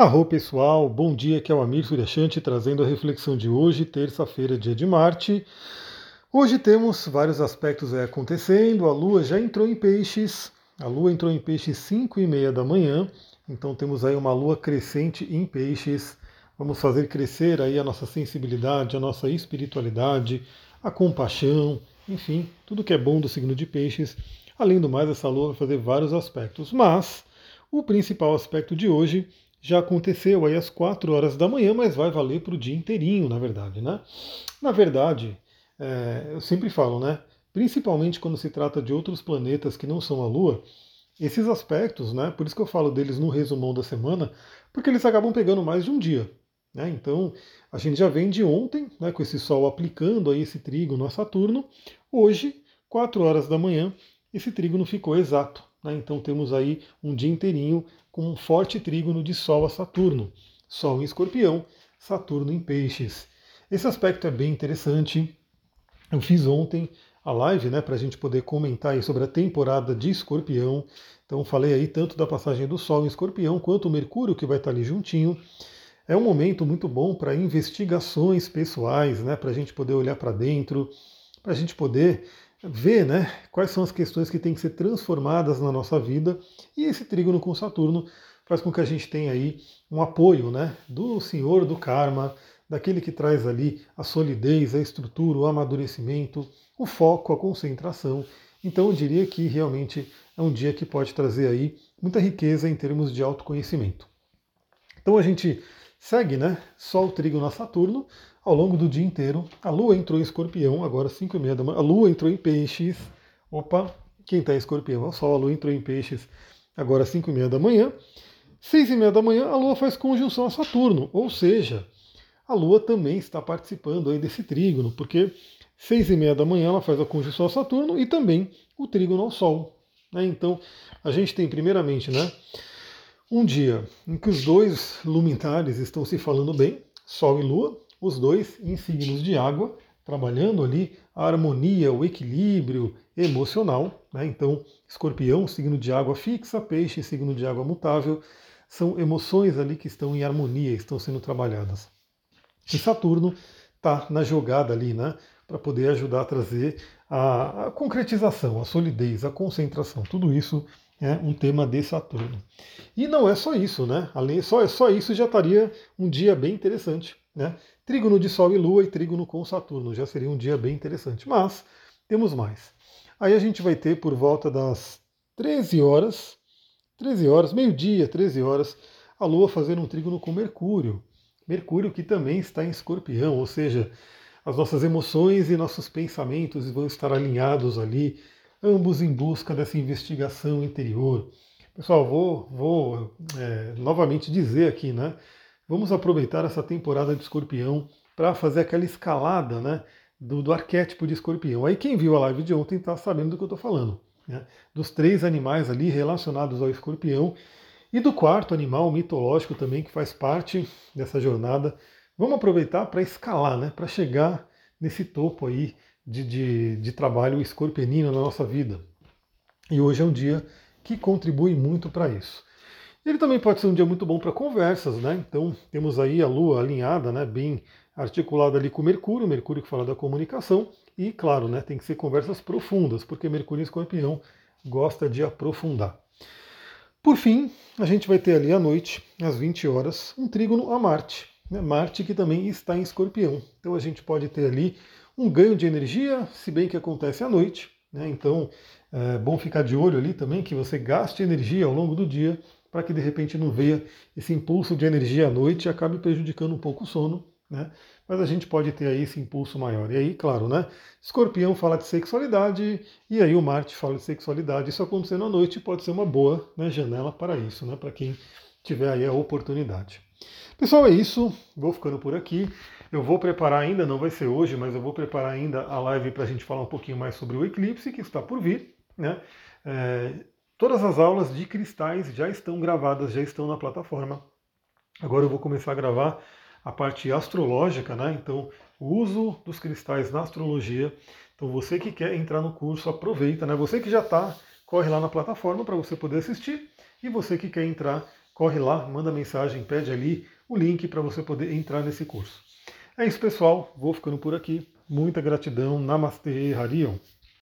Arro pessoal, bom dia, aqui é o Amir Suryashanti trazendo a reflexão de hoje, terça-feira, dia de Marte. Hoje temos vários aspectos acontecendo, a Lua já entrou em peixes, a Lua entrou em peixes 5 e meia da manhã, então temos aí uma Lua crescente em peixes, vamos fazer crescer aí a nossa sensibilidade, a nossa espiritualidade, a compaixão, enfim, tudo que é bom do signo de peixes. Além do mais, essa Lua vai fazer vários aspectos, mas o principal aspecto de hoje já aconteceu aí às 4 horas da manhã, mas vai valer para o dia inteirinho, na verdade, né? Na verdade, é, eu sempre falo, né? Principalmente quando se trata de outros planetas que não são a Lua, esses aspectos, né? Por isso que eu falo deles no resumão da semana, porque eles acabam pegando mais de um dia. Né? Então, a gente já vem de ontem, né, com esse Sol aplicando aí esse trígono a Saturno. Hoje, 4 horas da manhã, esse trígono ficou exato. Né? Então temos aí um dia inteirinho com um forte trígono de Sol a Saturno. Sol em escorpião, Saturno em peixes. Esse aspecto é bem interessante. Eu fiz ontem a live né, para a gente poder comentar sobre a temporada de escorpião. Então falei aí tanto da passagem do Sol em escorpião quanto o Mercúrio que vai estar ali juntinho. É um momento muito bom para investigações pessoais, né, para a gente poder olhar para dentro, para a gente poder ver né, quais são as questões que têm que ser transformadas na nossa vida. E esse trígono com Saturno faz com que a gente tenha aí um apoio né, do Senhor do Karma, daquele que traz ali a solidez, a estrutura, o amadurecimento, o foco, a concentração. Então eu diria que realmente é um dia que pode trazer aí muita riqueza em termos de autoconhecimento. Então a gente segue, né? Sol, trígono a Saturno, ao longo do dia inteiro. A Lua entrou em escorpião, agora 5 e meia da manhã. A Lua entrou em peixes. Opa, quem está em escorpião é o Sol. A Lua entrou em peixes, agora 5 e meia da manhã. 6 e meia da manhã, a Lua faz conjunção a Saturno, ou seja, a Lua também está participando aí desse trígono, porque 6 e meia da manhã ela faz a conjunção a Saturno e também o trígono ao Sol. Né? Então, a gente tem primeiramente, né, um dia em que os dois luminares estão se falando bem, Sol e Lua, os dois em signos de água, trabalhando ali a harmonia, o equilíbrio emocional. Né? Então, escorpião, signo de água fixa, peixe, signo de água mutável, são emoções ali que estão em harmonia, estão sendo trabalhadas. E Saturno está na jogada ali, né? Para poder ajudar a trazer a, a concretização, a solidez, a concentração, tudo isso é um tema de Saturno. E não é só isso, né? Além, só, só isso já estaria um dia bem interessante. Né? Trígono de Sol e Lua e trígono com Saturno. Já seria um dia bem interessante. Mas temos mais. Aí a gente vai ter por volta das 13 horas, 13 horas, meio-dia, 13 horas, a Lua fazendo um trígono com Mercúrio. Mercúrio que também está em escorpião, ou seja, as nossas emoções e nossos pensamentos vão estar alinhados ali, ambos em busca dessa investigação interior. Pessoal, vou, vou é, novamente dizer aqui, né? vamos aproveitar essa temporada de escorpião para fazer aquela escalada né, do, do, arquétipo de escorpião. Aí quem viu a live de ontem está sabendo do que eu estou falando. Né, dos três animais ali relacionados ao escorpião e do quarto animal mitológico também que faz parte dessa jornada. Vamos aproveitar para escalar, né, para chegar nesse topo aí de, de, de trabalho escorpionino na nossa vida. E hoje é um dia que contribui muito para isso. Ele também pode ser um dia muito bom para conversas, né? Então temos aí a Lua alinhada, né? Bem articulada ali com Mercúrio, Mercúrio que fala da comunicação, e claro, né? Tem que ser conversas profundas, porque Mercúrio em escorpião gosta de aprofundar. Por fim, a gente vai ter ali à noite, às 20 horas, um trígono a Marte. Né? Marte que também está em escorpião. Então a gente pode ter ali um ganho de energia, se bem que acontece à noite. Né? Então é bom ficar de olho ali também, que você gaste energia ao longo do dia para que de repente não venha esse impulso de energia à noite e acabe prejudicando um pouco o sono, né? Mas a gente pode ter aí esse impulso maior. E aí, claro, né? Escorpião fala de sexualidade e aí o Marte fala de sexualidade. Isso acontecendo à noite pode ser uma boa né, janela para isso, né? Para quem tiver aí a oportunidade. Pessoal, é isso. Vou ficando por aqui. Eu vou preparar ainda, não vai ser hoje, mas eu vou preparar ainda a live para a gente falar um pouquinho mais sobre o eclipse que está por vir. Né? É, Todas as aulas de cristais já estão gravadas, já estão na plataforma. Agora eu vou começar a gravar a parte astrológica, né? Então, o uso dos cristais na astrologia. Então, você que quer entrar no curso, aproveita, né? Você que já está, corre lá na plataforma para você poder assistir. E você que quer entrar, corre lá, manda mensagem, pede ali o link para você poder entrar nesse curso. É isso, pessoal. Vou ficando por aqui. Muita gratidão. Namastê, Harion.